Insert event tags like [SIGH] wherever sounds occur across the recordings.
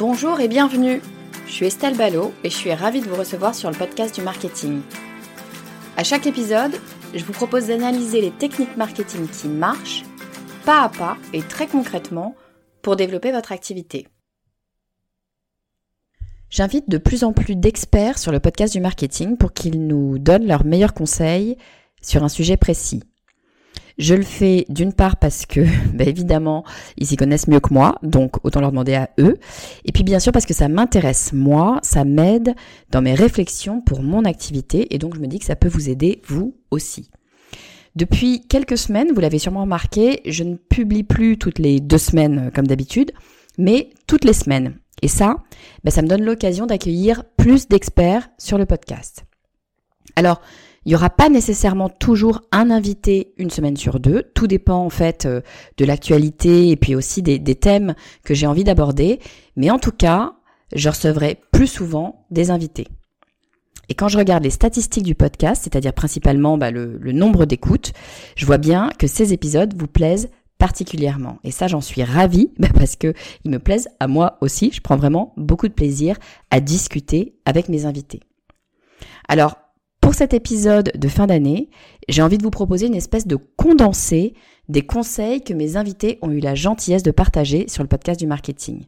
Bonjour et bienvenue. Je suis Estelle Ballot et je suis ravie de vous recevoir sur le podcast du marketing. À chaque épisode, je vous propose d'analyser les techniques marketing qui marchent, pas à pas et très concrètement, pour développer votre activité. J'invite de plus en plus d'experts sur le podcast du marketing pour qu'ils nous donnent leurs meilleurs conseils sur un sujet précis. Je le fais d'une part parce que, [LAUGHS] bah évidemment, ils s'y connaissent mieux que moi, donc autant leur demander à eux. Et puis bien sûr parce que ça m'intéresse moi, ça m'aide dans mes réflexions pour mon activité, et donc je me dis que ça peut vous aider vous aussi. Depuis quelques semaines, vous l'avez sûrement remarqué, je ne publie plus toutes les deux semaines euh, comme d'habitude, mais toutes les semaines. Et ça, bah ça me donne l'occasion d'accueillir plus d'experts sur le podcast. Alors, il n'y aura pas nécessairement toujours un invité une semaine sur deux. Tout dépend en fait euh, de l'actualité et puis aussi des, thèmes que j'ai envie d'aborder. Mais en tout cas, je recevrai plus souvent des invités. Et quand je regarde les statistiques du podcast, c'est-à-dire principalement bah, le, nombre d'écoutes, je vois bien que ces épisodes vous plaisent particulièrement. Et ça, j'en suis ravie [LAUGHS] bah, parce que ils me plaisent à moi aussi. Je prends vraiment beaucoup de plaisir à discuter avec mes invités. Alors, pour cet épisode de fin d'année, j'ai envie de vous proposer une espèce de condensé des conseils que mes invités ont eu la gentillesse de partager sur le podcast du marketing.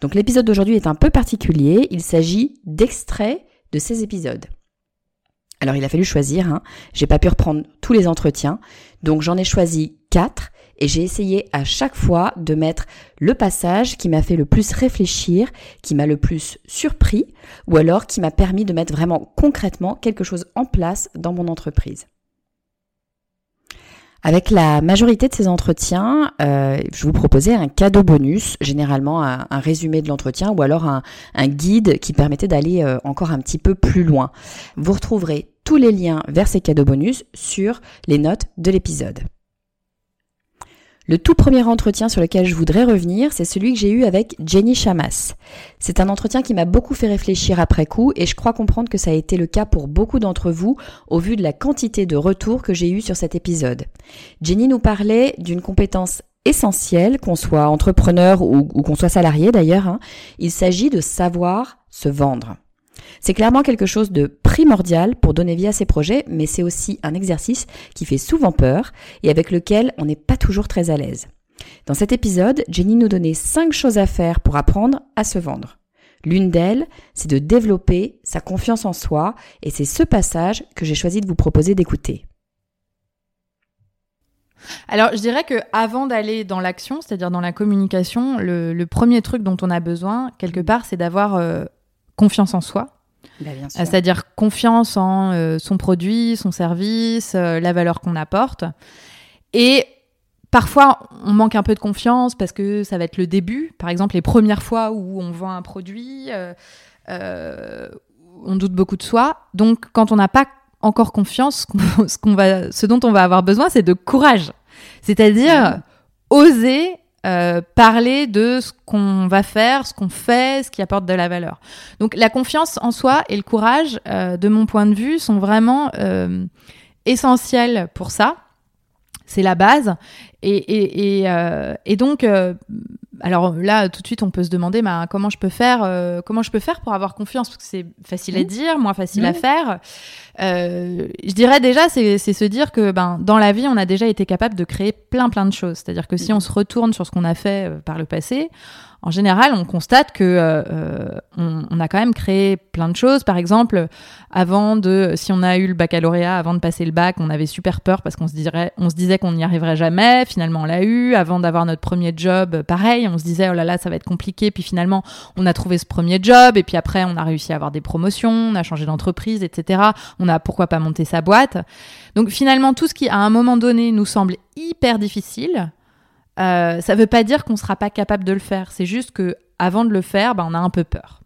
Donc l'épisode d'aujourd'hui est un peu particulier, il s'agit d'extraits de ces épisodes. Alors il a fallu choisir, hein. j'ai pas pu reprendre tous les entretiens, donc j'en ai choisi quatre et j'ai essayé à chaque fois de mettre le passage qui m'a fait le plus réfléchir, qui m'a le plus surpris, ou alors qui m'a permis de mettre vraiment concrètement quelque chose en place dans mon entreprise. Avec la majorité de ces entretiens, euh, je vous proposais un cadeau bonus, généralement un, résumé de l'entretien ou alors un, guide qui permettait d'aller euh, encore un petit peu plus loin. Vous retrouverez tous les liens vers ces cadeaux bonus sur les notes de l'épisode. Le tout premier entretien sur lequel je voudrais revenir, c'est celui que j'ai eu avec Jenny Chamas. C'est un entretien qui m'a beaucoup fait réfléchir après coup et je crois comprendre que ça a été le cas pour beaucoup d'entre vous au vu de la quantité de retours que j'ai eu sur cet épisode. Jenny nous parlait d'une compétence essentielle, qu'on soit entrepreneur ou, qu'on soit salarié d'ailleurs. Hein. Il s'agit de savoir se vendre. C'est clairement quelque chose de primordial pour donner vie à ses projets, mais c'est aussi un exercice qui fait souvent peur et avec lequel on n'est pas toujours très à l'aise. Dans cet épisode, Jenny nous donnait 5 choses à faire pour apprendre à se vendre. L'une d'elles, c'est de développer sa confiance en soi et c'est ce passage que j'ai choisi de vous proposer d'écouter. Alors, je dirais que avant d'aller dans l'action, c'est-à-dire dans la communication, le, premier truc dont on a besoin, quelque part, c'est d'avoir euh, confiance en soi. Bah, c'est-à-dire confiance en euh, son produit, son service, euh, la valeur qu'on apporte. Et parfois, on manque un peu de confiance parce que ça va être le début. Par exemple, les premières fois où on vend un produit, euh, on doute beaucoup de soi. Donc, quand on n'a pas encore confiance, [LAUGHS] ce, qu'on va, ce dont on va avoir besoin, c'est de courage. C'est-à-dire oser euh, parler de ce qu'on va faire, ce qu'on fait, ce qui apporte de la valeur. Donc la confiance en soi et le courage, euh, de mon point de vue, sont vraiment euh, essentiels pour ça. C'est la base. Et, donc, alors là, tout de suite, on peut se demander bah, comment je peux faire, euh, comment je peux faire pour avoir confiance, parce que c'est facile à mmh. dire, moins facile à mmh. faire. Euh, je dirais déjà, c'est se dire que ben, dans la vie, on a déjà été capable de créer plein plein de choses. C'est-à-dire que si mmh. on se retourne sur ce qu'on a fait euh, par le passé, en général, on constate que euh, on, a quand même créé plein de choses. Par exemple, avant de, si on a eu le baccalauréat, avant de passer le bac, on avait super peur parce qu'on se dirait, on se disait qu'on n'y arriverait jamais. Finalement, on l'a eu. Avant d'avoir notre premier job, pareil, on se disait oh là là, ça va être compliqué. Puis finalement, on a trouvé ce premier job et puis après, on a réussi à avoir des promotions, on a changé d'entreprise, etc. On a pourquoi pas monter sa boîte. Donc finalement, tout ce qui à un moment donné nous semble hyper difficile euh, ça ne veut pas dire qu'on ne sera pas capable de le faire. C'est juste que avant de le faire, ben, on a un peu peur.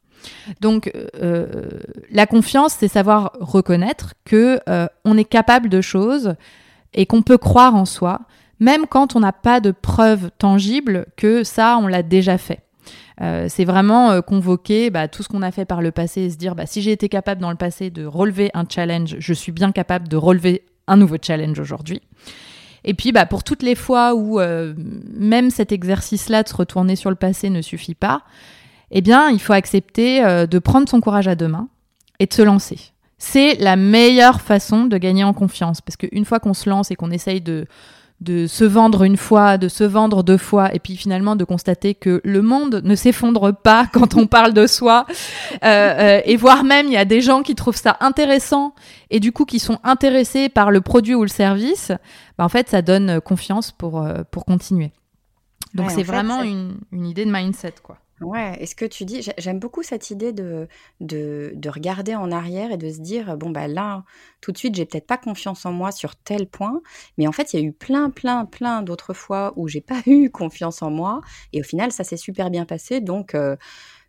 Donc, euh, la confiance, c'est savoir reconnaître que euh, on est capable de choses et qu'on peut croire en soi, même quand on n'a pas de preuves tangibles que ça, on l'a déjà fait. c'est vraiment convoquer bah, tout ce qu'on a fait par le passé et se dire bah, si j'ai été capable dans le passé de relever un challenge, je suis bien capable de relever un nouveau challenge aujourd'hui. Et puis, bah, pour toutes les fois où euh, même cet exercice-là de se retourner sur le passé ne suffit pas, eh bien, il faut accepter euh, de prendre son courage à deux mains et de se lancer. C'est la meilleure façon de gagner en confiance, parce qu'une fois qu'on se lance et qu'on essaye de, de se vendre une fois, de se vendre deux fois, et puis finalement de constater que le monde ne s'effondre pas [LAUGHS] quand on parle de soi, euh, euh, et voire même il y a des gens qui trouvent ça intéressant et du coup qui sont intéressés par le produit ou le service, bah, en fait ça donne confiance pour, euh, pour continuer. Donc c'est vraiment une, une idée de mindset quoi. Ouais, est-ce que tu dis, j'aime beaucoup cette idée de, de, de regarder en arrière et de se dire, bon, bah là, tout de suite, j'ai peut-être pas confiance en moi sur tel point, mais en fait, il y a eu plein, plein, plein d'autres fois où j'ai pas [LAUGHS] eu confiance en moi, et au final, ça s'est super bien passé, donc, euh,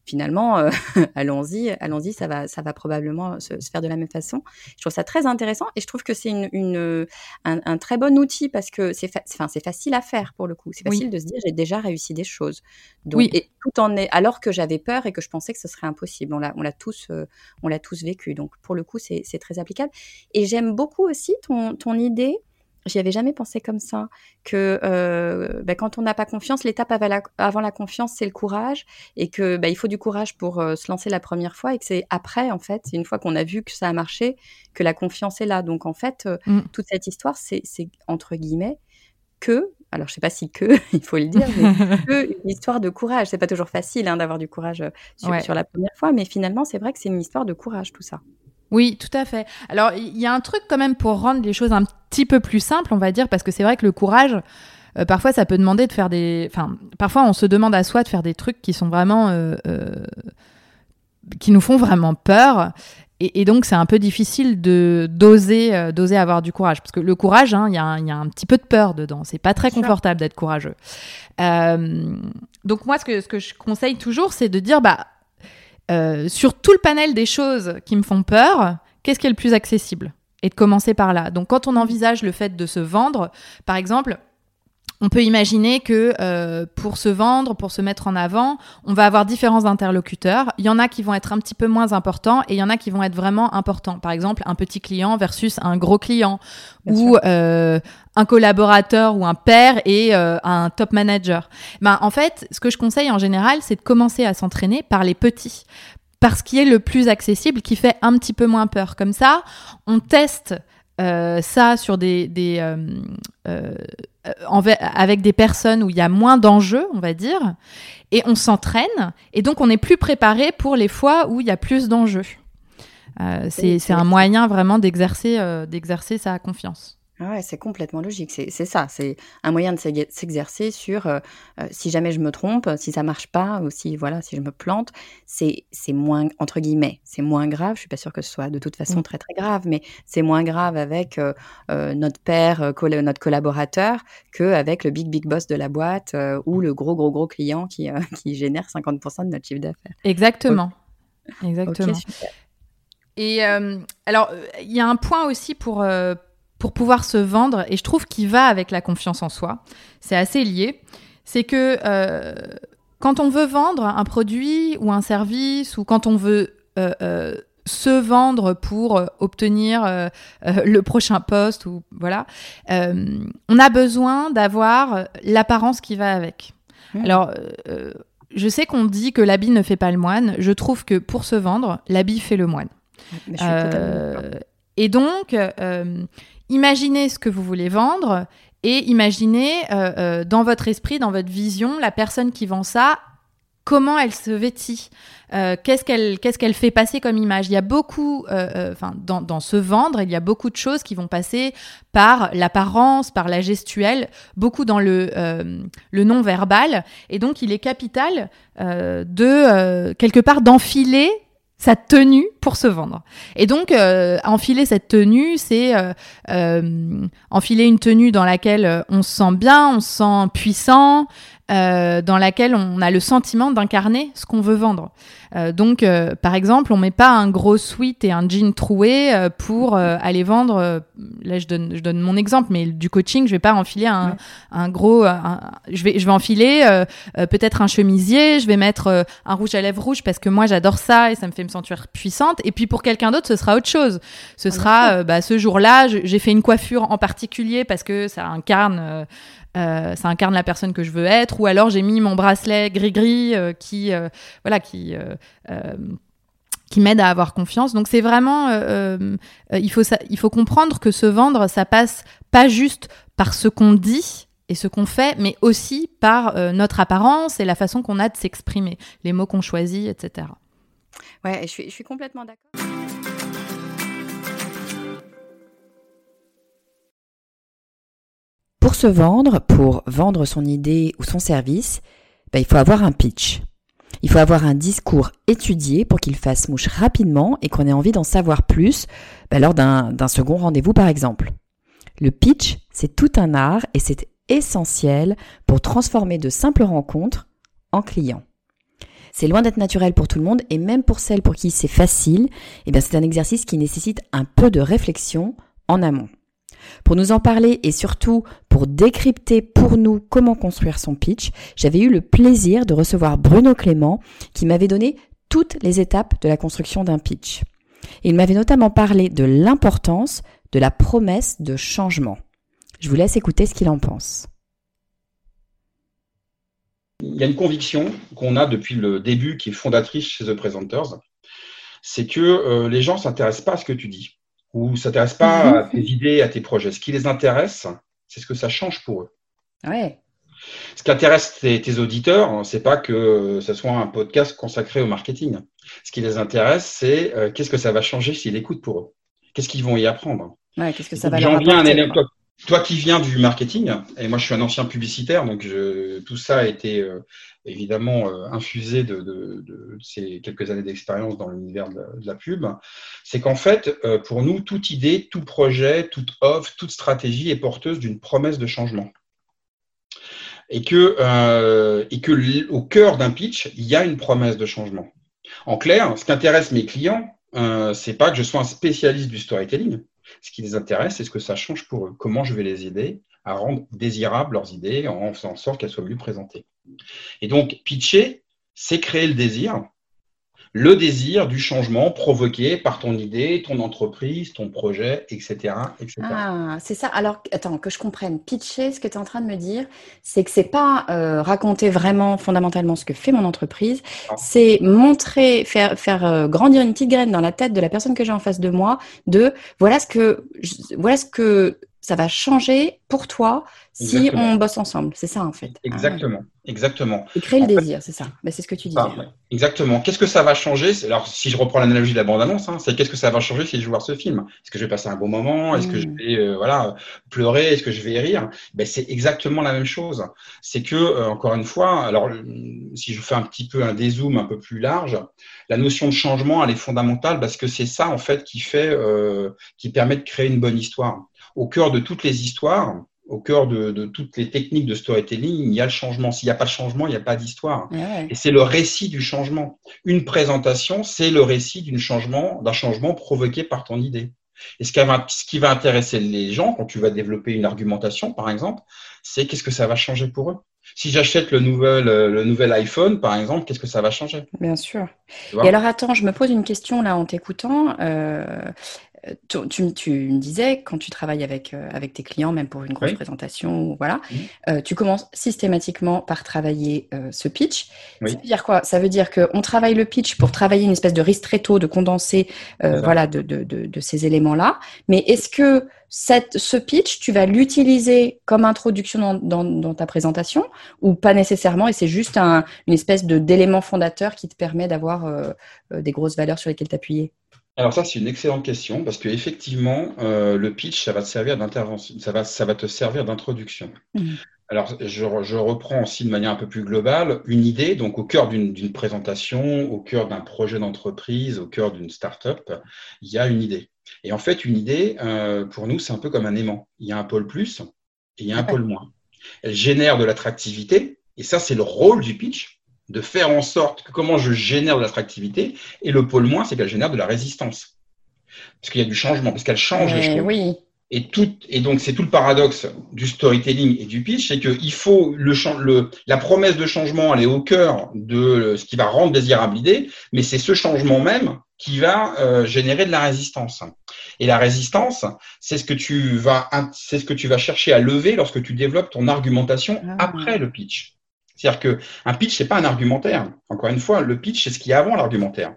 finalement, euh, [LAUGHS] allons-y, allons-y, ça va, ça va probablement se, faire de la même façon. Je trouve ça très intéressant et je trouve que c'est une, un, très bon outil parce que c'est, enfin, c'est facile à faire pour le coup. C'est facile de se dire j'ai déjà réussi des choses. Donc, oui. Et tout en est, alors que j'avais peur et que je pensais que ce serait impossible. On l'a, on l'a tous, euh, on l'a tous vécu. Donc pour le coup, c'est, c'est très applicable. Et j'aime beaucoup aussi ton, ton idée J'y avais jamais pensé comme ça. Que euh, bah, quand on n'a pas confiance, l'étape avant la, confiance, c'est le courage, et que bah, il faut du courage pour euh, se lancer la première fois, et que c'est après, en fait, une fois qu'on a vu que ça a marché, que la confiance est là. Donc en fait, euh, mm. toute cette histoire, c'est entre guillemets que, alors je sais pas si que, [LAUGHS] il faut le dire, mais [LAUGHS] que une histoire de courage. C'est pas toujours facile hein, d'avoir du courage sur, sur la première fois, mais finalement, c'est vrai que c'est une histoire de courage tout ça. Oui, tout à fait. Alors, il y a un truc quand même pour rendre les choses un petit peu plus simples, on va dire, parce que c'est vrai que le courage, euh, parfois, ça peut demander de faire des. Enfin, parfois, on se demande à soi de faire des trucs qui sont vraiment. Euh, euh, qui nous font vraiment peur. Et, donc, c'est un peu difficile de d'oser d'oser avoir du courage. Parce que le courage, hein, il y, a un petit peu de peur dedans. C'est pas très confortable d'être courageux. donc, moi, ce que, ce que je conseille toujours, c'est de dire bah, euh, sur tout le panel des choses qui me font peur, qu'est-ce qui est le plus accessible? Et de commencer par là. Donc quand on envisage le fait de se vendre, par exemple, on peut imaginer que euh, pour se vendre, pour se mettre en avant, on va avoir différents interlocuteurs. Il y en a qui vont être un petit peu moins importants et il y en a qui vont être vraiment importants. Par exemple, un petit client versus un gros client ou euh, un collaborateur ou un père et euh, un top manager. Ben, en fait, ce que je conseille en général, c'est de commencer à s'entraîner par les petits parce qu'il est le plus accessible, qui fait un petit peu moins peur. Comme ça, on teste euh, ça sur des, des euh, euh, avec des personnes où il y a moins d'enjeux, on va dire, et on s'entraîne, et donc on est plus préparé pour les fois où il y a plus d'enjeux. c'est un moyen vraiment d'exercer d'exercer sa confiance. Ouais, c'est complètement logique. C'est ça. C'est un moyen de s'exercer sur euh, euh, si jamais je me trompe, si ça marche pas, ou si voilà, si je me plante, c'est moins entre guillemets, c'est moins grave. Je suis pas sûre que ce soit de toute façon très très grave, mais c'est moins grave avec euh, notre père, notre collaborateur, que avec le big big boss de la boîte ou le gros gros gros client qui [LAUGHS] qui génère 50% de notre chiffre d'affaires. Exactement. Exactement. Et alors, il y a un point aussi pour pour pouvoir se vendre, et je trouve qu'il va avec la confiance en soi, c'est assez lié, c'est que euh, quand on veut vendre un produit ou un service, ou quand on veut euh, euh, se vendre pour obtenir le prochain poste ou voilà. on a besoin d'avoir l'apparence qui va avec. Mmh. Alors, je sais qu'on dit que l'habit ne fait pas le moine. Je trouve que pour se vendre, l'habit fait le moine. et donc, imaginez ce que vous voulez vendre et imaginez euh, euh, dans votre esprit, dans votre vision, la personne qui vend ça, comment elle se vêtit, euh, qu'est-ce qu'elle fait passer comme image? Il y a beaucoup, dans, se vendre, il y a beaucoup de choses qui vont passer par l'apparence, par la gestuelle, beaucoup dans le le non verbal, et donc il est capital de quelque part d'enfiler sa tenue pour se vendre. Et donc, euh, enfiler cette tenue, c'est euh, euh, enfiler une tenue dans laquelle on se sent bien, on se sent puissant, euh, dans laquelle on a le sentiment d'incarner ce qu'on veut vendre. Euh, donc, euh, par exemple, on met pas un gros sweat et un jean troué pour aller vendre. là, je donne, je donne mon exemple, mais du coaching, je vais pas enfiler un, un gros. je vais, je vais enfiler peut-être un chemisier. Je vais mettre un rouge à lèvres rouge parce que moi, j'adore ça et ça me fait me sentir puissante. Et puis pour quelqu'un d'autre, ce sera autre chose. Ce sera, bah, ce jour-là, j'ai fait une coiffure en particulier parce que ça incarne euh, ça incarne la personne que je veux être, ou alors j'ai mis mon bracelet gris-gris euh, qui, euh, voilà, qui qui m'aide à avoir confiance. Donc c'est vraiment, il, faut il faut comprendre que se vendre, ça passe pas juste par ce qu'on dit et ce qu'on fait, mais aussi par notre apparence et la façon qu'on a de s'exprimer, les mots qu'on choisit, etc. Ouais, je suis, je suis complètement d'accord. Pour se vendre, pour vendre son idée ou son service, ben, il faut avoir un pitch. Il faut avoir un discours étudié pour qu'il fasse mouche rapidement et qu'on ait envie d'en savoir plus ben, lors d'un second rendez-vous par exemple. Le pitch, c'est tout un art et c'est essentiel pour transformer de simples rencontres en clients. C'est loin d'être naturel pour tout le monde et même pour celles pour qui c'est facile, eh c'est un exercice qui nécessite un peu de réflexion en amont. Pour nous en parler et surtout pour décrypter pour nous comment construire son pitch, j'avais eu le plaisir de recevoir Bruno Clément qui m'avait donné toutes les étapes de la construction d'un pitch. Il m'avait notamment parlé de l'importance de la promesse de changement. Je vous laisse écouter ce qu'il en pense. Il y a une conviction qu'on a depuis le début qui est fondatrice chez The Presenters, c'est que euh, les gens ne s'intéressent pas à ce que tu dis ou s'intéressent pas mhm. à tes idées, à tes projets. Ce qui les intéresse, c'est ce que ça change pour eux. Ouais. Ce qui intéresse tes, auditeurs, c'est pas que ce soit un podcast consacré au marketing. Ce qui les intéresse, c'est euh, qu'est-ce que ça va changer s'ils écoutent pour eux? Qu'est-ce qu'ils vont y apprendre? Ouais, qu'est-ce que ça va leur apporter, toi qui viens du marketing, et moi je suis un ancien publicitaire, donc tout ça a été euh, évidemment euh, infusé de, ces quelques années d'expérience dans l'univers de, la pub, c'est qu'en fait, euh, pour nous, toute idée, tout projet, toute offre, toute stratégie est porteuse d'une promesse de changement. Et que, au cœur d'un pitch, il y a une promesse de changement. En clair, ce qui intéresse mes clients, c'est pas que je sois un spécialiste du storytelling, ce qui les intéresse, c'est ce que ça change pour eux. Comment je vais les aider à rendre désirables leurs idées en faisant en sorte qu'elles soient mieux présentées. Et donc, pitcher, c'est créer le désir, le désir du changement provoqué par ton idée, ton entreprise, ton projet, etc. Ah, c'est ça. Alors, attends, que je comprenne. Pitcher, ce que tu es en train de me dire, c'est que c'est pas euh, raconter vraiment fondamentalement ce que fait mon entreprise, c'est montrer, faire, faire euh, grandir une petite graine dans la tête de la personne que j'ai en face de moi, de voilà ce que, voilà ce que ça va changer pour toi si on bosse ensemble. C'est ça, en fait. Ah exactement. Exactement. Et créer le désir, c'est ça. Mais c'est ce que tu disais. exactement. Qu'est-ce que ça va changer Alors, si je reprends l'analogie de la bande-annonce, hein, c'est qu'est-ce que ça va changer si je vais voir ce film? Est-ce que je vais passer un bon moment? Est-ce que je mm. vais euh, voilà pleurer? Est-ce que je vais rire? Ben, C'est exactement la même chose. C'est que, euh, encore une fois, alors si je fais un petit peu un dézoom un peu plus large, la notion de changement, elle est fondamentale parce que c'est ça, en fait, qui fait, euh, qui permet de créer une bonne histoire. Au cœur de toutes les histoires, au cœur de, toutes les techniques de storytelling, il y a le changement. S'il n'y a pas de changement, il n'y a pas d'histoire. Et c'est le récit du changement. Une présentation, c'est le récit d'un changement, provoqué par ton idée. Et ce qui, va, ce qui va intéresser les gens quand tu vas développer une argumentation, par exemple, c'est qu'est-ce que ça va changer pour eux. Si j'achète le nouvel, le nouvel iPhone, par exemple, qu'est-ce que ça va changer? Bien sûr. Et alors, attends, je me pose une question là en t'écoutant. Euh, tu, tu, me disais, quand tu travailles avec, euh, avec tes clients, même pour une grosse présentation, voilà, euh, tu commences systématiquement par travailler euh, ce pitch. Ça veut dire quoi? Ça veut dire qu'on travaille le pitch pour travailler une espèce de ristretto, de condensé voilà, de, de, de, ces éléments-là. Mais est-ce que cette, ce pitch, tu vas l'utiliser comme introduction dans, dans, dans, ta présentation ou pas nécessairement? Et c'est juste un, une espèce d'élément fondateur qui te permet d'avoir des grosses valeurs sur lesquelles t'appuyer? Alors ça, c'est une excellente question parce que effectivement, euh, le pitch, ça va te servir d'intervention, ça va, ça va te servir d'introduction. Mmh. Alors, je, reprends aussi de manière un peu plus globale une idée. Donc, au cœur d'une présentation, au cœur d'un projet d'entreprise, au cœur d'une start-up, il y a une idée. Et en fait, une idée, euh, pour nous, c'est un peu comme un aimant. Il y a un pôle plus et il y a un pôle moins. Elle génère de l'attractivité et ça, c'est le rôle du pitch de faire en sorte que comment je génère de l'attractivité. Et le pôle moins, c'est qu'elle génère de la résistance. Parce qu'il y a du changement, parce qu'elle change les choses. Oui. Et, tout, et donc, c'est tout le paradoxe du storytelling et du pitch, c'est qu'il faut le, le, la promesse de changement, elle est au cœur de ce qui va rendre désirable l'idée, mais c'est ce changement même qui va euh, générer de la résistance. Et la résistance, c'est ce que tu vas, c'est ce que tu vas chercher à lever lorsque tu développes ton argumentation ah. après le pitch. C'est-à-dire qu'un pitch, c'est pas un argumentaire. Encore une fois, le pitch, c'est ce qui est avant l'argumentaire.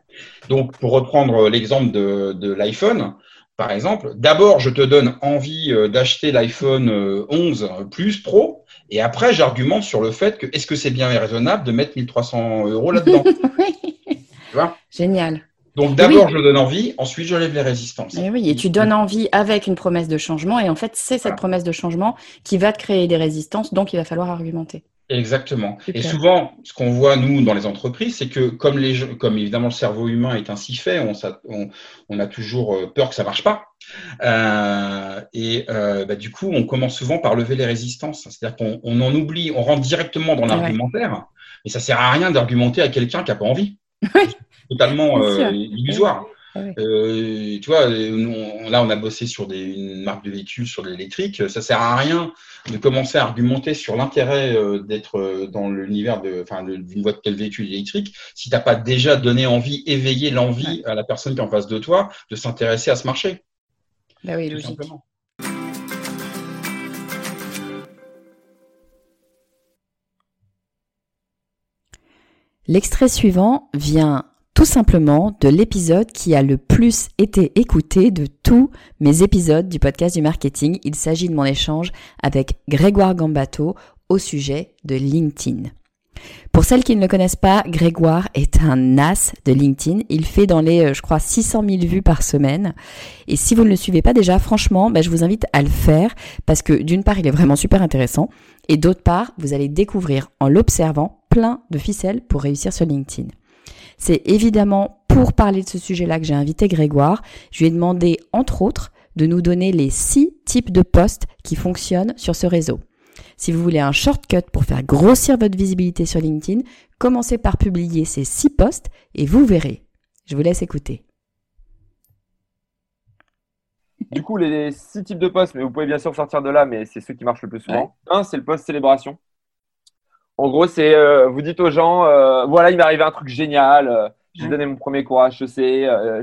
Donc, pour reprendre l'exemple de, de l'iPhone, par exemple, d'abord, je te donne envie euh, d'acheter l'iPhone 11 euh, Plus Pro, et après, j'argumente sur le fait que est-ce que c'est bien et raisonnable de mettre 1300 euros là-dedans? [LAUGHS] Tu vois? Génial. Donc d'abord, je donne envie, ensuite je lève les résistances. Et oui, et tu donnes envie avec une promesse de changement, et en fait, c'est cette promesse de changement qui va te créer des résistances, donc il va falloir argumenter. Exactement. Et souvent, ce qu'on voit, nous, dans les entreprises, c'est que comme, les, comme évidemment le cerveau humain est ainsi fait, on, on, a toujours euh, peur que ça marche pas. Euh, et euh, bah, du coup, on commence souvent par lever les résistances. C'est-à-dire qu'on on en oublie, on rentre directement dans l'argumentaire, mais ça sert à rien d'argumenter à quelqu'un qui n'a pas envie. [LAUGHS] Totalement illusoire. Ah euh, tu vois, là, on a bossé sur des, une marque de véhicule, sur de l'électrique. Ça sert à rien de commencer à argumenter sur l'intérêt euh, d'être euh, dans l'univers de, enfin, d'une voie de tel véhicule électrique si tu n'as pas déjà donné envie, éveillé l'envie à la personne qui est en face de toi de s'intéresser à ce marché. Bah oui, logique. L'extrait suivant vient tout simplement de l'épisode qui a le plus été écouté de tous mes épisodes du podcast du marketing. Il s'agit de mon échange avec Grégoire Gambato au sujet de LinkedIn. Pour celles qui ne le connaissent pas, Grégoire est un as de LinkedIn. Il fait dans les, euh, je crois, 600 000 vues par semaine. Et si vous ne le suivez pas déjà, franchement, ben, je vous invite à le faire parce que d'une part, il est vraiment super intéressant et d'autre part, vous allez découvrir en l'observant plein de ficelles pour réussir sur LinkedIn. C'est évidemment pour parler de ce sujet-là que j'ai invité Grégoire. Je lui ai demandé, entre autres, de nous donner les six types de posts qui fonctionnent sur ce réseau. Si vous voulez un shortcut pour faire grossir votre visibilité sur LinkedIn, commencez par publier ces six posts et vous verrez. Je vous laisse écouter. Du coup, les six types de posts, mais vous pouvez bien sûr sortir de là, mais c'est ceux qui marchent le plus souvent. Un, c'est le post célébration. En gros, c'est euh, vous dites aux gens, euh, voilà, il m'est arrivé un truc génial. Euh, j'ai donné mon premier cours à HEC,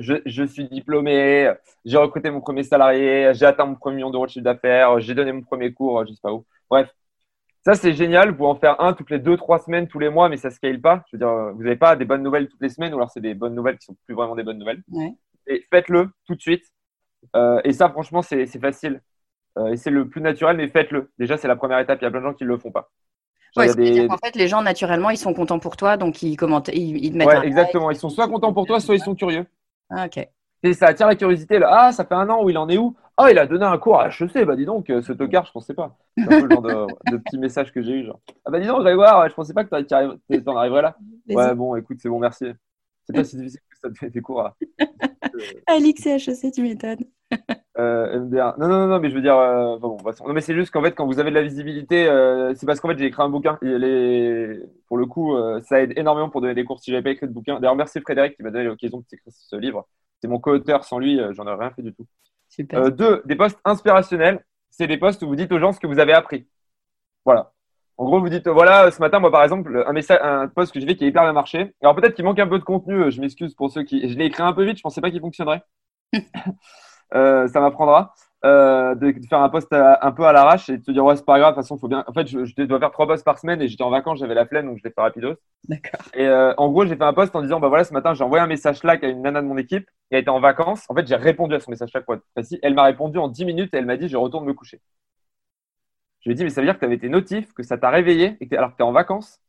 je, je, suis diplômé, j'ai recruté mon premier salarié, j'ai atteint mon premier million d'euros de chiffre d'affaires, j'ai donné mon premier cours, je sais pas où. Bref, ça c'est génial. Vous pouvez en faire un toutes les deux, trois semaines, tous les mois, mais ça scale pas. Je veux dire, vous n'avez pas des bonnes nouvelles toutes les semaines, ou alors c'est des bonnes nouvelles qui sont plus vraiment des bonnes nouvelles. Et faites-le tout de suite. et ça, franchement, c'est facile. et c'est le plus naturel, mais faites-le. Déjà, c'est la première étape. Il y a plein de gens qui ne le font pas. En fait, les gens, naturellement, ils sont contents pour toi, donc ils commentent, ils, te mettent. Ouais, exactement. Ils sont soit contents pour toi, soit ils sont curieux. Ah, ok. Et ça attire la curiosité. Là. Ah, ça fait un an où il en est où? Oh, il a donné un cours à HEC. Bah, dis donc, euh, ce tocard, je pensais pas. C'est un peu le genre de, [LAUGHS] de petit message que j'ai eu. Genre. Ah, bah, dis donc, Grégoire, je pensais pas que tu en arriverais là. Ouais, bon, écoute, c'est bon, merci. C'est pas [LAUGHS] si difficile que ça te fait des cours à. Alix et HEC, tu m'étonnes. [LAUGHS] Euh, Non, non, non, mais je veux dire, euh, bon, non, mais c'est juste qu'en fait, quand vous avez de la visibilité, euh, c'est parce qu'en fait, j'ai écrit un bouquin. Les... Pour le coup, ça aide énormément pour donner des cours si j'avais pas écrit de bouquin. D'ailleurs, merci Frédéric qui m'a donné l'occasion de écrire ce livre. C'est mon co-auteur. Sans lui, j'en aurais rien fait du tout. deux, des postes inspirationnels. C'est des postes où vous dites aux gens ce que vous avez appris. Voilà. En gros, vous dites, voilà, ce matin, moi, par exemple, un message, un post que j'ai fait qui a hyper bien marché. Alors, peut-être qu'il manque un peu de contenu. Je m'excuse pour ceux qui. Je l'ai écrit un peu vite. Je pensais pas qu'il fonctionnerait. [LAUGHS] euh, ça m'apprendra. Euh, de, faire un post un peu à l'arrache et de te dire ouais c'est pas grave de toute façon faut bien en fait je, je dois faire trois posts par semaine et j'étais en vacances j'avais la flemme donc je l'ai fait rapidos. D'accord. Et euh, en gros j'ai fait un post en disant bah voilà ce matin j'ai envoyé un message Slack à une nana de mon équipe qui a été en vacances. En fait j'ai répondu à son message Slack pour être précis. Elle m'a répondu en 10 minutes et elle m'a dit je retourne me coucher. Je lui ai dit mais ça veut dire que tu avais tes notifs que ça t'a réveillé et que alors que tu es en vacances?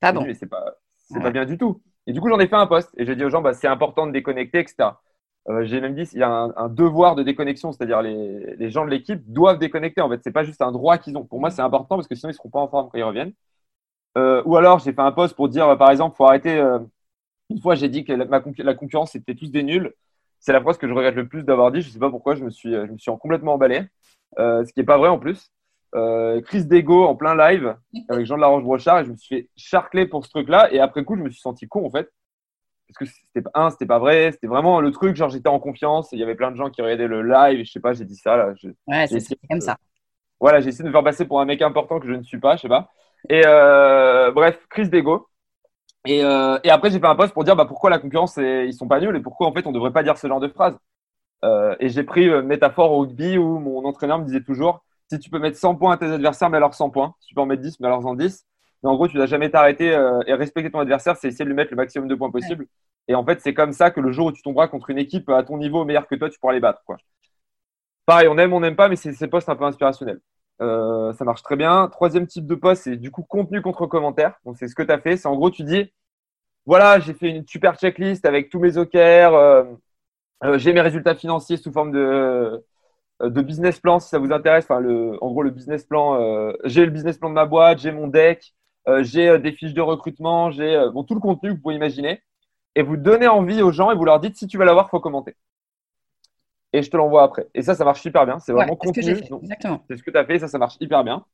Bon dit, mais c'est pas c'est pas bien du tout. Et du coup j'en ai fait un post et j'ai dit aux gens bah c'est important de déconnecter etc euh, j'ai même dit il y a un, devoir de déconnexion, c'est-à-dire les, les, gens de l'équipe doivent déconnecter. En fait, c'est pas juste un droit qu'ils ont. Pour moi, c'est important parce que sinon ils seront pas en forme quand ils reviennent. Euh, ou alors, j'ai fait un post pour dire, par exemple, faut arrêter. Euh, une fois, j'ai dit que la, la concurrence c'était tous des nuls. C'est la phrase que je regrette le plus d'avoir dit. Je sais pas pourquoi, je me suis, je me suis complètement emballé. ce qui est pas vrai en plus. crise d'ego en plein live [LAUGHS] avec Jean de la Roche-Brochard et je me suis fait charcler pour ce truc-là. Et après coup, je me suis senti con en fait parce que c'était un, c'était pas vrai, c'était vraiment le truc, genre j'étais en confiance, il y avait plein de gens qui regardaient le live, et je sais pas, j'ai dit ça là. ouais, c'est comme ça. Voilà, j'ai essayé de me faire passer pour un mec important que je ne suis pas, je sais pas. Et euh, bref, crise d'ego. Et, euh, et, après, j'ai fait un post pour dire bah, pourquoi la concurrence, ils sont pas nuls et pourquoi en fait on devrait pas dire ce genre de phrase. Euh, et j'ai pris métaphore au rugby où mon entraîneur me disait toujours si tu peux mettre 100 points à tes adversaires, mets alors 100 points. Si tu peux en mettre 10, mets alors en 10. Mais en gros, tu dois jamais t'arrêter et respecter ton adversaire, c'est essayer de lui mettre le maximum de points possible. Et en fait, c'est comme ça que le jour où tu tomberas contre une équipe à ton niveau meilleur que toi, tu pourras les battre. Quoi. Pareil, on aime, on n'aime pas, mais c'est ces postes un peu inspirationnels. Euh, ça marche très bien. Troisième type de poste, c'est du coup contenu contre commentaire. Donc, c'est ce que tu as fait. C'est en gros, tu dis voilà, j'ai fait une super checklist avec tous mes OKR. Euh, euh, j'ai mes résultats financiers sous forme de, business plan si ça vous intéresse. En gros, le business plan, j'ai le business plan de ma boîte, j'ai mon deck, j'ai des fiches de recrutement, j'ai bon, tout le contenu que vous pouvez imaginer et vous donnez envie aux gens et vous leur dites si tu veux l'avoir, il faut commenter. Et je te l'envoie après. Et ça, ça marche hyper bien. C'est vraiment contenu. C'est ce que tu as fait, ça, ça marche hyper bien.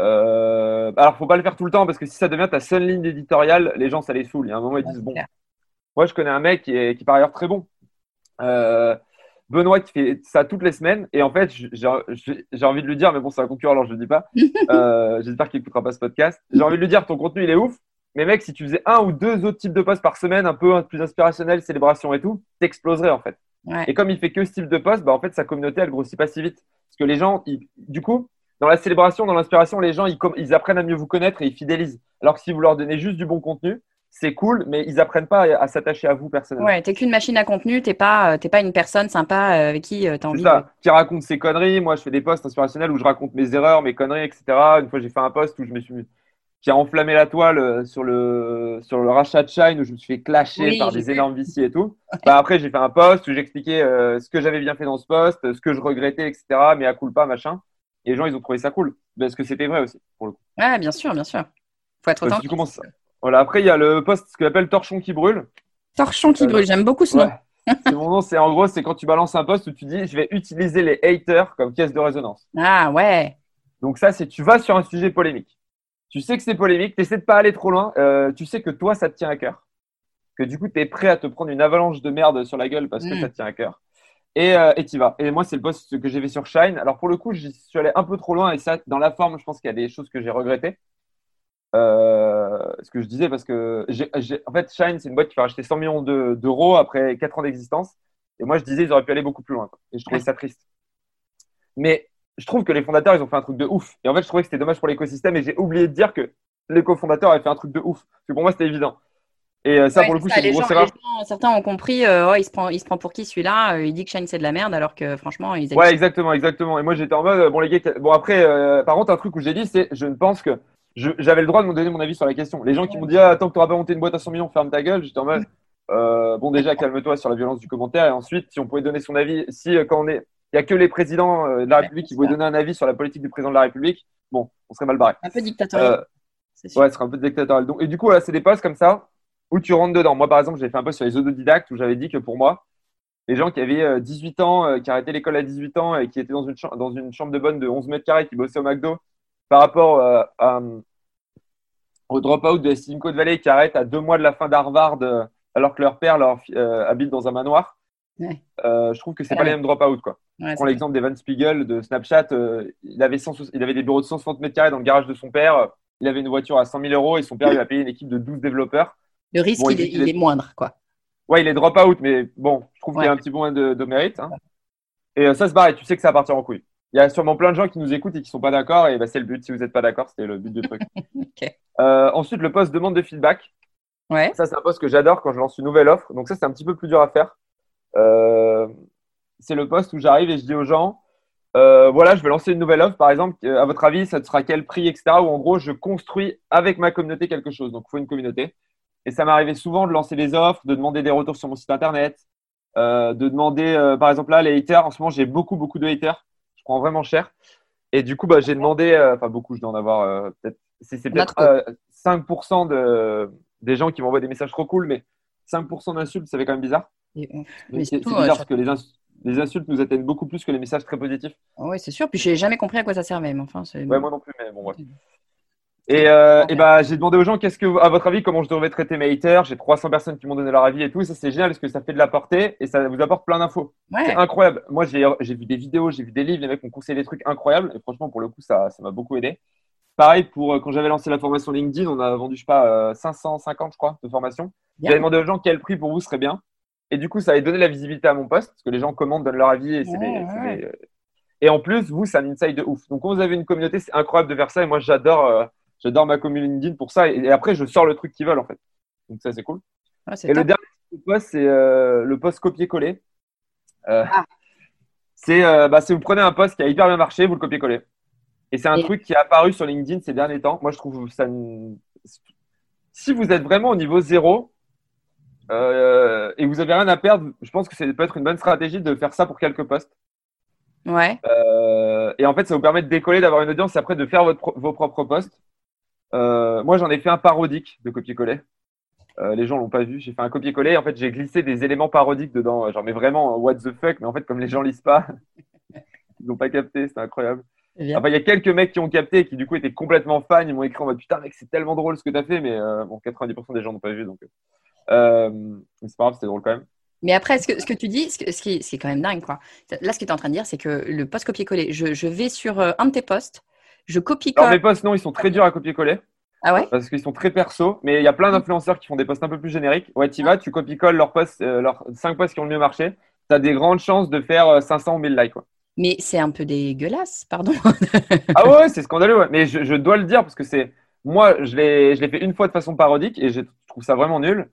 Euh, alors, faut pas le faire tout le temps parce que si ça devient ta seule ligne éditoriale, les gens, ça les saoule. Il y a un moment, ils disent Bon, moi, je connais un mec qui est, qui par ailleurs très bon. Euh, Benoît qui fait ça toutes les semaines. Et en fait, j'ai envie de lui dire, mais bon, c'est un concurrent, alors je ne le dis pas. [LAUGHS] Euh, j'espère qu'il n'écoutera pas ce podcast. J'ai envie de lui dire, ton contenu, il est ouf. Mais mec, si tu faisais un ou deux autres types de posts par semaine, un peu plus inspirationnel, célébration et tout, t'exploserais en fait. Et comme il fait que ce type de post, bah, en fait, sa communauté, elle grossit pas si vite. Parce que les gens, du coup, dans la célébration, dans l'inspiration, les gens, ils, ils, apprennent à mieux vous connaître et ils fidélisent. Alors que si vous leur donnez juste du bon contenu, c'est cool, mais ils apprennent pas à, s'attacher à vous personnellement. Ouais, t'es qu'une machine à contenu, t'es pas, euh, pas une personne sympa euh, avec qui euh, t'as envie. Ça, qui raconte ses conneries. Moi, je fais des posts inspirationnels où je raconte mes erreurs, mes conneries, etc. Une fois, j'ai fait un post où je me suis qui a enflammé la toile sur le, sur le rachat de Shine où je me suis fait clasher par des énormes viciers et tout. [LAUGHS] Bah, après, j'ai fait un post où j'expliquais euh, ce que j'avais bien fait dans ce post, ce que je regrettais, etc. Mais à pas, machin. Et les gens, ils ont trouvé ça cool. Parce que c'était vrai aussi, pour le coup. Ouais, bien sûr, bien sûr. Faut être autant. Voilà, après, il y a le post, ce qu'on appelle torchon qui brûle. Torchon qui euh, brûle, j'aime beaucoup ce nom. c'est mon nom, c'est en gros, c'est quand tu balances un post où tu dis je vais utiliser les haters comme caisse de résonance. Ah ouais. Donc ça, c'est tu vas sur un sujet polémique tu sais que c'est polémique, tu essaies de pas aller trop loin, euh, tu sais que toi, ça te tient à cœur. Que du coup, tu es prêt à te prendre une avalanche de merde sur la gueule parce que mm. ça te tient à cœur. Et euh, tu y vas. Et moi, c'est le post que j'ai fait sur Shine. Alors, pour le coup, je suis allé un peu trop loin et ça, dans la forme, je pense qu'il y a des choses que j'ai regrettées. Euh, ce que je disais, parce que, en fait, Shine, c'est une boîte qui va racheter 100 millions d'euros après 4 ans d'existence. Et moi, je disais, ils auraient pu aller beaucoup plus loin. Et je trouvais ça triste. Mais je trouve que les fondateurs, ils ont fait un truc de ouf. Et en fait, je trouvais que c'était dommage pour l'écosystème et j'ai oublié de dire que les cofondateurs avaient fait un truc de ouf. Parce que pour moi, c'était évident. Et euh, ça, pour le coup, c'est une grosse erreur. certains ont compris, euh, il, se prend, il se prend pour qui celui-là? Euh, Il dit que Shine, c'est de la merde, alors que franchement, ils Ouais, exactement, exactement. Et moi, j'étais en mode, bon, les gars, bon, après, par contre, un truc où j'ai dit, c'est, je ne pense que j'avais le droit de me donner mon avis sur la question. Les gens qui m'ont dit, ah, tant que tu n'auras pas monté une boîte à 100 millions, ferme ta gueule, j'étais en mode, bon, déjà, calme-toi sur la violence du commentaire. Et ensuite, si on pouvait donner son avis, si quand on est il n'y a que les présidents euh, de la République qui vont donner un avis sur la politique du président de la République, bon, on serait mal barré. Un peu dictatorial. Euh, ouais, ce serait un peu dictatorial. Donc, et du coup, voilà, c'est des postes comme ça où tu rentres dedans. Moi, par exemple, j'ai fait un post sur les autodidactes où j'avais dit que pour moi, les gens qui avaient 18 euh, ans, qui arrêtaient l'école à 18 ans et qui étaient dans une, dans une chambre de bonne de 11 mètres carrés, qui bossaient au McDo, par rapport à, au drop-out de Silicon Valley qui arrête à deux mois de la fin d'Harvard alors que leur père leur, habite dans un manoir Ouais. euh, je trouve que c'est Ouais, pas les mêmes drop-out. Quoi. Ouais, Prends l'exemple d'Evan Spiegel de Snapchat. euh, il, avait 100 il avait des bureaux de 160 mètres carrés dans le garage de son père. Il avait une voiture à 100 000 euros et son père lui a payé une équipe de 12 développeurs. Le risque, Bon, il, il- est, il il est- est moindre, quoi. Ouais, il est drop-out, mais bon, je trouve qu'il y a un petit peu moins de, de mérite. hein. Et euh, ça, c'est pareil, tu sais que ça va partir en couille. Il y a sûrement plein de gens qui nous écoutent et qui sont pas d'accord, et bah, c'est le but. Si vous n'êtes pas d'accord, c'était le but du truc. [LAUGHS] Euh, ensuite, le poste demande de feedback. Ouais. Ça, c'est un poste que j'adore quand je lance une nouvelle offre. Donc, ça, c'est un petit peu plus dur à faire. Euh, c'est le poste où j'arrive et je dis aux gens euh, voilà, je vais lancer une nouvelle offre. Par exemple, à votre avis, ça sera quel prix, etc. Ou en gros, je construis avec ma communauté quelque chose. Donc, il faut une communauté. Et ça m'arrivait souvent de lancer des offres, de demander des retours sur mon site internet, euh, de demander, euh, par exemple, là, les haters. En ce moment, j'ai beaucoup, beaucoup de haters. Je prends vraiment cher. Et du coup, bah, j'ai demandé, euh, enfin, beaucoup, je dois en avoir euh, peut-être. C'est peut-être trop. euh, 5% de, des gens qui m'envoient des messages trop cool, mais 5% d'insultes, ça fait quand même bizarre. C'est bizarre parce que les, ins- les insultes nous atteignent beaucoup plus que les messages très positifs. Oui, c'est sûr. Puis j'ai jamais compris à quoi ça servait. Mais enfin, c'est. Ouais, moi non plus, mais bon, bref. Et, euh, et bah, j'ai demandé aux gens, qu'est-ce que, à votre avis, comment je devrais traiter mes haters? J'ai 300 personnes qui m'ont donné leur avis et tout. Ça, c'est génial parce que ça fait de la portée et ça vous apporte plein d'infos. C'est incroyable. Moi, j'ai vu des vidéos, j'ai vu des livres, les mecs m'ont conseillé des trucs incroyables. Et franchement, pour le coup, ça ça m'a beaucoup aidé. Pareil, pour euh, quand j'avais lancé la formation LinkedIn, on a vendu, je sais pas, euh, 550, je crois, de formation. J'avais demandé aux gens quel prix pour vous serait bien. Et du coup, ça avait donné la visibilité à mon poste parce que les gens commandent, donnent leur avis. Et, c'est Ouais, des- c'est ouais. des- euh, et en plus, vous, c'est un insight de ouf. Donc, quand vous avez une communauté, c'est incroyable de faire ça. Et moi, j'adore euh, j'adore ma communauté LinkedIn pour ça. Et, après, je sors le truc qu'ils veulent, en fait. Donc, ça, c'est cool. C'est Et le dernier poste, c'est euh, le poste copier-coller. Euh, Ah. C'est euh, bah, c'est vous prenez un poste qui a hyper bien marché, vous le copiez-coller. Et c'est un Et- truc qui est apparu sur LinkedIn ces derniers temps. Moi, je trouve ça. Si vous êtes vraiment au niveau zéro euh, et vous avez rien à perdre, je pense que ça peut être une bonne stratégie de faire ça pour quelques postes. Ouais. Euh, et en fait, ça vous permet de décoller, d'avoir une audience et après de faire votre vos propres posts. Euh, moi, j'en ai fait un parodique de copier-coller. Euh, les gens l'ont pas vu. J'ai fait un copier-coller. En fait, j'ai glissé des éléments parodiques dedans. Genre, mais vraiment, what the fuck. Mais en fait, comme les gens lisent pas, [LAUGHS] ils n'ont pas capté. C'était incroyable. C'est bien. Enfin, il y a quelques mecs qui ont capté et qui, du coup, étaient complètement fans. Ils m'ont écrit en mode putain, mec, c'est tellement drôle ce que tu as fait. Mais euh, bon, 90% des gens n'ont pas vu. Donc, mais c'est pas grave, c'était drôle quand même. Mais après, ce que, ce que tu dis, ce, que- ce qui, ce qui est quand même dingue, quoi. Là, ce que tu es en train de dire, c'est que le post copier-coller, je, je vais sur un de tes posts, je Alors, copie-colle. mes posts, non, ils sont très durs à copier-coller. Ah ouais parce qu'ils sont très perso, mais il y a plein d'influenceurs qui font des posts un peu plus génériques. Ouais, tu vas, tu copies-colles leurs posts, euh, leurs 5 posts qui ont le mieux marché. Tu as des grandes chances de faire euh, 500 ou 1000 likes. Quoi. Mais c'est un peu dégueulasse, pardon. [LAUGHS] Ah ouais, c'est scandaleux, ouais. mais je, je dois le dire parce que c'est. Moi, je l'ai je l'ai fait une fois de façon parodique et je trouve ça vraiment nul.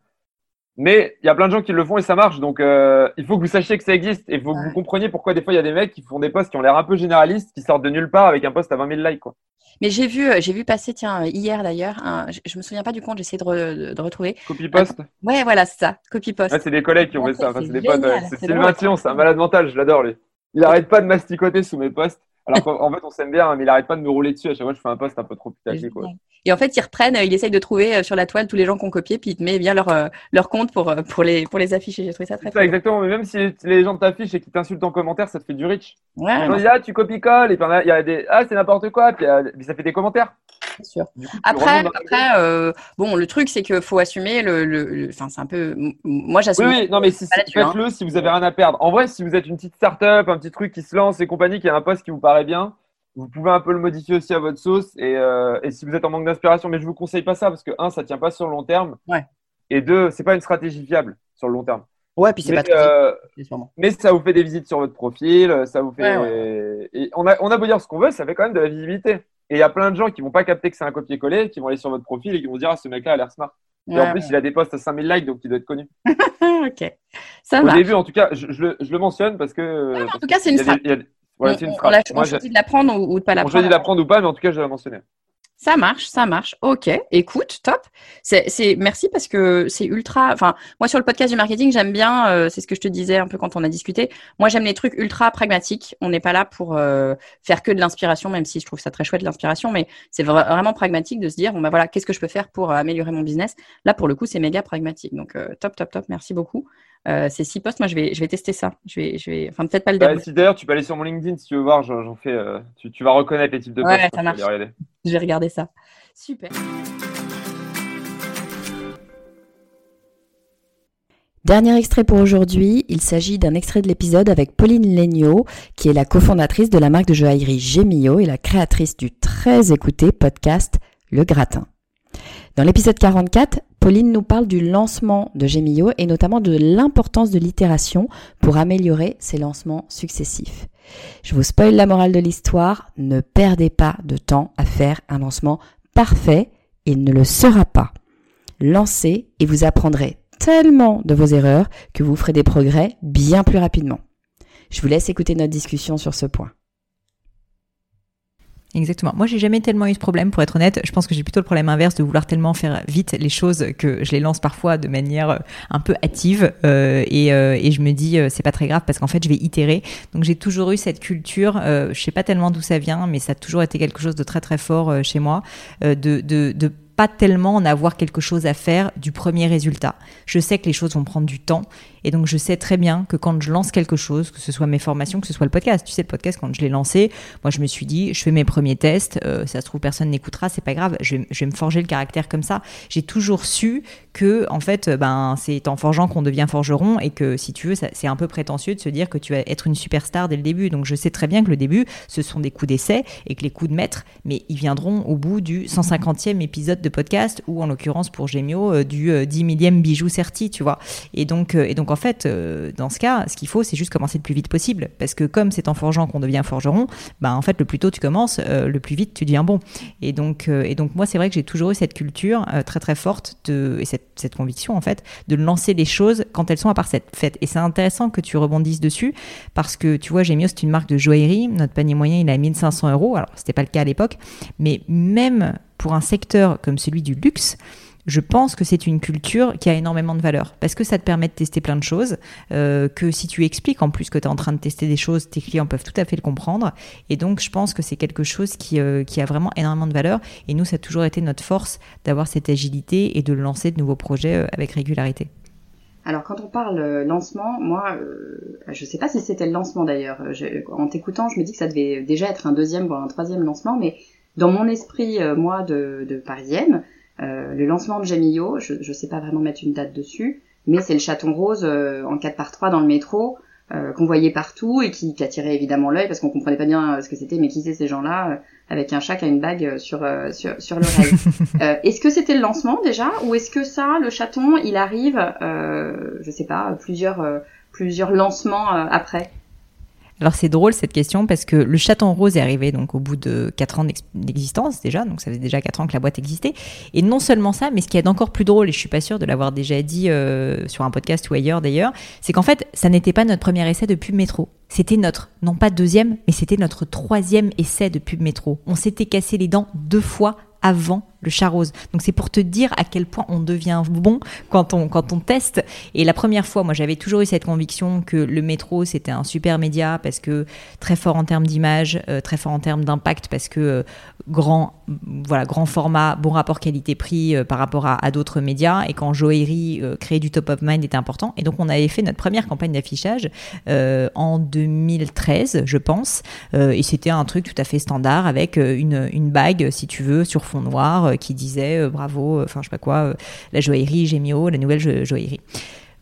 Mais il y a plein de gens qui le font et ça marche. Donc, euh, il faut que vous sachiez que ça existe et il faut que vous compreniez pourquoi des fois il y a des mecs qui font des posts qui ont l'air un peu généralistes, qui sortent de nulle part avec un post à 20 000 likes. Quoi. Mais j'ai vu, euh, j'ai vu passer, tiens, euh, hier d'ailleurs, je, je me souviens pas du compte, j'essaie de, re- de retrouver. Copy-post. Ouais, voilà, c'est ça, copy-post. Ouais, c'est des collègues qui ont fait ça. c'est Enfin, c'est des potes. C'est Sylvain. Thion, c'est un malade mental, je l'adore lui. Il arrête pas de masticoter sous mes posts. Alors qu'en en fait, on s'aime bien, hein, mais il arrête pas de me rouler dessus. À chaque fois, je fais un post un peu trop putaclic. quoi. Et en fait, ils reprennent, ils essayent de trouver euh, sur la toile tous les gens qui ont copié, puis ils te mettent bien leur, euh, leur compte pour, euh, pour, les, pour les afficher. J'ai trouvé ça très cool. exactement. Mais même si les gens t'affichent et qu'ils t'insultent en commentaire, ça te fait du reach. Ouais, Les gens disent Ah, tu copies-colles. Et puis il y a des Ah, c'est n'importe quoi. Puis, puis ça fait des commentaires. c'est sûr. Coup, Après, après euh, bon, le truc, c'est qu'il faut assumer le. Enfin, c'est un peu. Moi, j'assume. Oui, oui, non, mais si, hein. faites-le si vous avez rien à perdre. En vrai, si vous êtes une petite start-up, un petit truc qui se lance et compagnie, qui a un poste qui vous paraît bien, vous pouvez un peu le modifier aussi à votre sauce. Et, euh, et si vous êtes en manque d'inspiration, mais je vous conseille pas ça parce que, un, ça tient pas sur le long terme. Ouais. Et deux, c'est pas une stratégie viable sur le long terme. Ouais, puis c'est pas euh, mais ça vous fait des visites sur votre profil, ça vous fait. Ouais, Et on a, on a beau dire ce qu'on veut, ça fait quand même de la visibilité. Et il y a plein de gens qui vont pas capter que c'est un copier-coller, qui vont aller sur votre profil et qui vont dire ah ce mec-là a l'air smart. Et Ouais, en plus, il a des posts à 5000 likes, donc il doit être connu. [LAUGHS] ok. Ça Au marche. début, en tout cas, je, je le, je le mentionne parce que. en parce tout cas, c'est une il y a Ouais, on, une on, strat. l'a- Moi, on je- choisit de la prendre ou, ou de pas la on prendre. choisit de la prendre ou pas, mais en tout cas, je l'ai mentionné. Ça marche, ça marche. Ok, écoute, top. C'est, c'est, merci parce que c'est ultra. Enfin, moi sur le podcast du marketing, j'aime bien. euh, c'est ce que je te disais un peu quand on a discuté. Moi, j'aime les trucs ultra pragmatiques. On n'est pas là pour euh, faire que de l'inspiration, même si je trouve ça très chouette l'inspiration. Mais c'est vra- vraiment pragmatique de se dire, bon bah voilà, qu'est-ce que je peux faire pour euh, améliorer mon business? Là, pour le coup, c'est méga pragmatique. Donc euh, top, top, top. Merci beaucoup. Euh, ces six postes, moi, je vais, je vais tester ça. Je vais, je vais. Enfin, peut-être pas le Bah, si d'ailleurs, tu peux aller sur mon LinkedIn si tu veux voir, j'en j'en fais. euh, tu, tu vas reconnaître les types de Ouais, posts. ça marche. Je vais regarder ça. Super. Dernier extrait pour aujourd'hui, il s'agit d'un extrait de l'épisode avec Pauline Legnaud, qui est la cofondatrice de la marque de joaillerie Gemio et la créatrice du très écouté podcast Le Gratin. Dans l'épisode 44, Pauline nous parle du lancement de Gemio et notamment de l'importance de l'itération pour améliorer ses lancements successifs. Je vous spoil la morale de l'histoire, ne perdez pas de temps à faire un lancement parfait, il ne le sera pas. Lancez et vous apprendrez tellement de vos erreurs que vous ferez des progrès bien plus rapidement. Je vous laisse écouter notre discussion sur ce point. Exactement. Moi, j'ai jamais tellement eu ce problème, pour être honnête. Je pense que j'ai plutôt le problème inverse de vouloir tellement faire vite les choses que je les lance parfois de manière euh, un peu hâtive. Euh, et, euh, et, je me dis, c'est pas très grave parce qu'en fait, je vais itérer. Donc, j'ai toujours eu cette culture. je sais pas tellement d'où ça vient, mais ça a toujours été quelque chose de très très fort chez moi, de, de, de pas tellement en avoir quelque chose à faire du premier résultat. Je sais que les choses vont prendre du temps et donc je sais très bien que quand je lance quelque chose, que ce soit mes formations, que ce soit le podcast, tu sais le podcast quand je l'ai lancé, moi je me suis dit je fais mes premiers tests, euh, ça se trouve personne n'écoutera, c'est pas grave, je vais, me forger le caractère comme ça. J'ai toujours su que en fait ben c'est en forgeant qu'on devient forgeron et que si tu veux c'est un peu prétentieux de se dire que tu vas être une superstar dès le début. Donc je sais très bien que le début ce sont des coups d'essai et que les coups de maître, mais ils viendront au bout du 150e épisode de podcast ou en l'occurrence pour Gemio euh, du 10 euh, millième bijou certi, tu vois. Et donc, euh, et donc en fait, dans ce cas, ce qu'il faut, c'est juste commencer le plus vite possible. Parce que comme c'est en forgeant qu'on devient forgeron, bah en fait, le plus tôt tu commences, le plus vite tu deviens bon. Et donc, et donc moi, c'est vrai que j'ai toujours eu cette culture très très forte de, et cette, cette, conviction en fait de lancer les choses quand elles sont à part cette fête. Et c'est intéressant que tu rebondisses dessus parce que tu vois, Gemio, c'est une marque de joaillerie. Notre panier moyen, il est à 1500 euros. Alors, c'était pas le cas à l'époque, mais même pour un secteur comme celui du luxe, je pense que c'est une culture qui a énormément de valeur parce que ça te permet de tester plein de choses, euh, que si tu expliques en plus que tu es en train de tester des choses, tes clients peuvent tout à fait le comprendre. Et donc, je pense que c'est quelque chose qui, euh, qui, a vraiment énormément de valeur. Et nous, ça a toujours été notre force d'avoir cette agilité et de lancer de nouveaux projets euh, avec régularité. Alors quand on parle lancement, moi, je ne sais pas si c'était le lancement d'ailleurs. En t'écoutant, je me dis que ça devait déjà être un deuxième voire un troisième lancement, mais dans mon esprit, euh, moi, de, de parisienne, euh, le lancement de Jamillo, je ne sais pas vraiment mettre une date dessus, mais c'est le chaton rose euh, en 4 par 3 dans le métro qu'on voyait partout et qui, qui attirait évidemment l'œil parce qu'on comprenait pas bien ce que c'était, mais qui c'est ces gens-là avec un chat qui a une bague sur sur, sur l'oreille. [LAUGHS] est-ce que c'était le lancement déjà ou est-ce que ça, le chaton, il arrive, je sais pas, plusieurs plusieurs lancements après? Alors c'est drôle cette question parce que le chaton rose est arrivé donc au bout de 4 ans d'existence déjà, donc ça faisait déjà 4 ans que la boîte existait. Et non seulement ça, mais ce qui est encore plus drôle, et je suis pas sûre de l'avoir déjà dit euh, sur un podcast ou ailleurs d'ailleurs, c'est qu'en fait ça n'était pas notre premier essai de pub métro. C'était notre, non pas deuxième, mais c'était notre troisième essai de pub métro. On s'était cassé les dents deux fois avant le chat rose. Donc c'est pour te dire à quel point on devient bon quand on, quand on teste. Et la première fois, moi j'avais toujours eu cette conviction que le métro c'était un super média parce que très fort en termes d'image, euh, très fort en termes d'impact parce que euh, grand, voilà, grand format, bon rapport qualité-prix euh, par rapport à, d'autres médias. Et quand joaillerie, créer du top of mind était important. Et donc on avait fait notre première campagne d'affichage en 2013, je pense. et c'était un truc tout à fait standard avec une, une bague, si tu veux, sur fond noir euh, qui disait euh, bravo, euh, enfin je sais pas quoi, la joaillerie Gémio, la nouvelle joaillerie.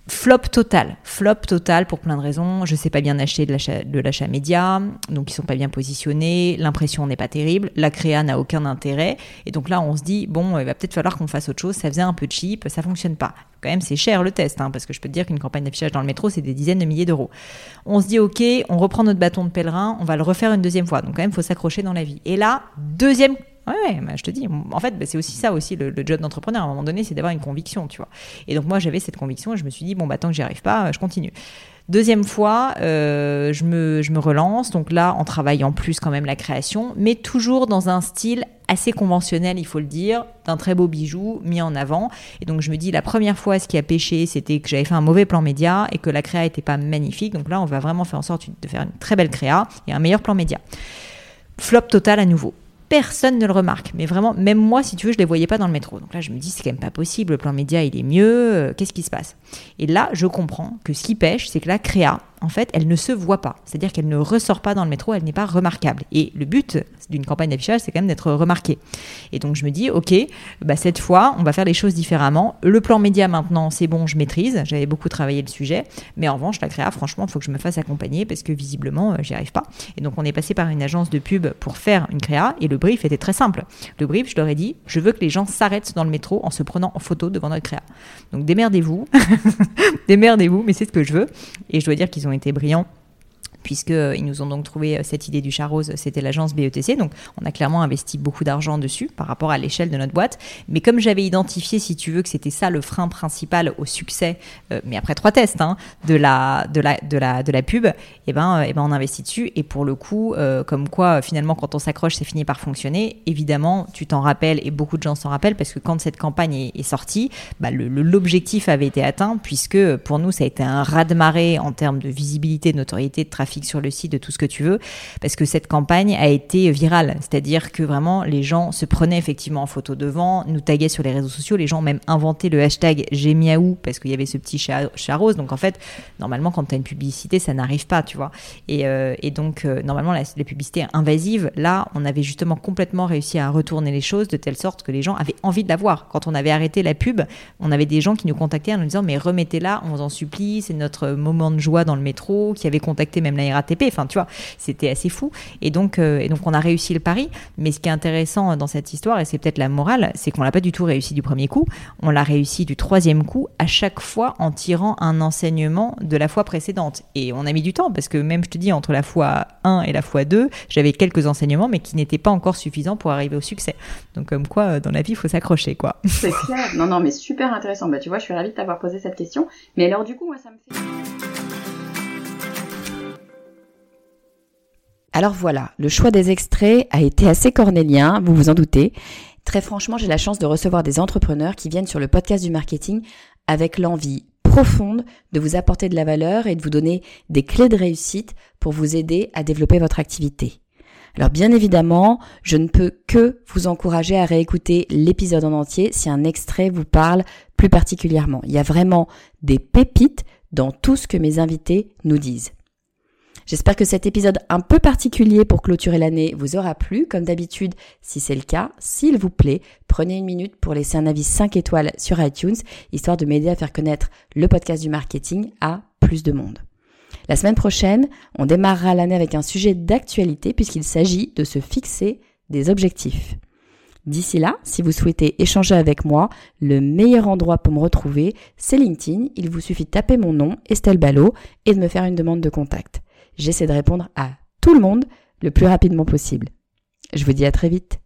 Flop total, flop total pour plein de raisons. Je sais pas bien acheter de l'achat média, donc ils sont pas bien positionnés. L'impression n'est pas terrible, la créa n'a aucun intérêt, et donc là on se dit bon, il va peut-être falloir qu'on fasse autre chose. Ça faisait un peu cheap, ça fonctionne pas. Quand même, c'est cher le test, hein, parce que je peux te dire qu'une campagne d'affichage dans le métro, c'est des dizaines de milliers d'euros. On se dit ok, on reprend notre bâton de pèlerin, on va le refaire une deuxième fois. Donc quand même, faut s'accrocher dans la vie. Et là, deuxième Ouais, je te dis. En fait, bah, c'est aussi ça aussi le, job d'entrepreneur. À un moment donné, c'est d'avoir une conviction, tu vois. Et donc moi, j'avais cette conviction et je me suis dit bon bah tant que j'y arrive pas, je continue. Deuxième fois, euh, je, me, je me relance, donc là en travaillant plus quand même la création, mais toujours dans un style assez conventionnel, il faut le dire, d'un très beau bijou mis en avant. Et donc je me dis, la première fois, ce qui a pêché, c'était que j'avais fait un mauvais plan média et que la créa n'était pas magnifique. Donc là, on va vraiment faire en sorte de faire une très belle créa et un meilleur plan média. Flop total à nouveau personne ne le remarque. Mais vraiment, même moi, si tu veux, je ne les voyais pas dans le métro. Donc là, je me dis, c'est quand même pas possible, le plan média, il est mieux, euh, qu'est-ce qui se passe? Et là, je comprends que ce qui pêche, c'est que la créa, en fait, elle ne se voit pas. C'est-à-dire qu'elle ne ressort pas dans le métro, elle n'est pas remarquable. Et le but d'une campagne d'affichage, c'est quand même d'être remarqué. Et donc je me dis, ok, bah, cette fois, on va faire les choses différemment. Le plan média maintenant, c'est bon, je maîtrise. J'avais beaucoup travaillé le sujet. Mais en revanche, la créa, franchement, il faut que je me fasse accompagner parce que visiblement, euh, j'y arrive pas. Et donc on est passé par une agence de pub pour faire une créa. Et le brief était très simple. Le brief, je leur ai dit, je veux que les gens s'arrêtent dans le métro en se prenant en photo devant notre créa. Donc démerdez-vous, [LAUGHS] démerdez-vous, mais c'est ce que je veux. Et je dois dire qu'ils ont été brillants puisqu'ils euh, nous ont donc trouvé euh, cette idée du chat rose, c'était l'agence BETC. Donc on a clairement investi beaucoup d'argent dessus par rapport à l'échelle de notre boîte. Mais comme j'avais identifié, si tu veux, que c'était ça le frein principal au succès, euh, mais après trois tests hein, de, la, de, la, de, la, de la pub, eh ben, eh ben on investit dessus. Et pour le coup, comme quoi finalement quand on s'accroche, c'est fini par fonctionner. Évidemment, tu t'en rappelles et beaucoup de gens s'en rappellent parce que quand cette campagne est, sortie, bah, l'objectif avait été atteint puisque pour nous, ça a été un raz-de-marée en termes de visibilité, de notoriété, de trafic sur le site, de tout ce que tu veux, parce que cette campagne a été virale. C'est-à-dire que vraiment, les gens se prenaient effectivement en photo devant, nous taguaient sur les réseaux sociaux, les gens ont même inventé le hashtag Gémiaou, parce qu'il y avait ce petit chat, rose. Donc en fait, normalement, quand tu as une publicité, ça n'arrive pas, tu vois. Et, euh, donc, euh, normalement, la, la, publicité invasive, là, on avait justement complètement réussi à retourner les choses de telle sorte que les gens avaient envie de la voir. Quand on avait arrêté la pub, on avait des gens qui nous contactaient en nous disant, mais remettez-la, on vous en supplie, c'est notre moment de joie dans le métro, qui avait contacté même la RATP. Enfin, tu vois, c'était assez fou. Et donc, euh, et donc, on a réussi le pari. Mais ce qui est intéressant dans cette histoire, et c'est peut-être la morale, c'est qu'on l'a pas du tout réussi du premier coup. On l'a réussi du troisième coup, à chaque fois en tirant un enseignement de la fois précédente. Et on a mis du temps parce que même, je te dis, entre la fois 1 et la fois 2, j'avais quelques enseignements, mais qui n'étaient pas encore suffisants pour arriver au succès. Donc, comme quoi, euh, dans la vie, il faut s'accrocher, quoi. C'est clair. Non, non, mais super intéressant. Bah, tu vois, je suis ravie de t'avoir posé cette question. Mais alors, du coup, moi, ça me fait. Alors voilà, le choix des extraits a été assez cornélien, vous vous en doutez. Très franchement, j'ai la chance de recevoir des entrepreneurs qui viennent sur le podcast du marketing avec l'envie profonde de vous apporter de la valeur et de vous donner des clés de réussite pour vous aider à développer votre activité. Alors bien évidemment, je ne peux que vous encourager à réécouter l'épisode en entier si un extrait vous parle plus particulièrement. Il y a vraiment des pépites dans tout ce que mes invités nous disent. J'espère que cet épisode un peu particulier pour clôturer l'année vous aura plu. Comme d'habitude, si c'est le cas, s'il vous plaît, prenez une minute pour laisser un avis 5 étoiles sur iTunes, histoire de m'aider à faire connaître le podcast du marketing à plus de monde. La semaine prochaine, on démarrera l'année avec un sujet d'actualité puisqu'il s'agit de se fixer des objectifs. D'ici là, si vous souhaitez échanger avec moi, le meilleur endroit pour me retrouver, c'est LinkedIn. Il vous suffit de taper mon nom, Estelle Ballot, et de me faire une demande de contact. J'essaie de répondre à tout le monde le plus rapidement possible. Je vous dis à très vite.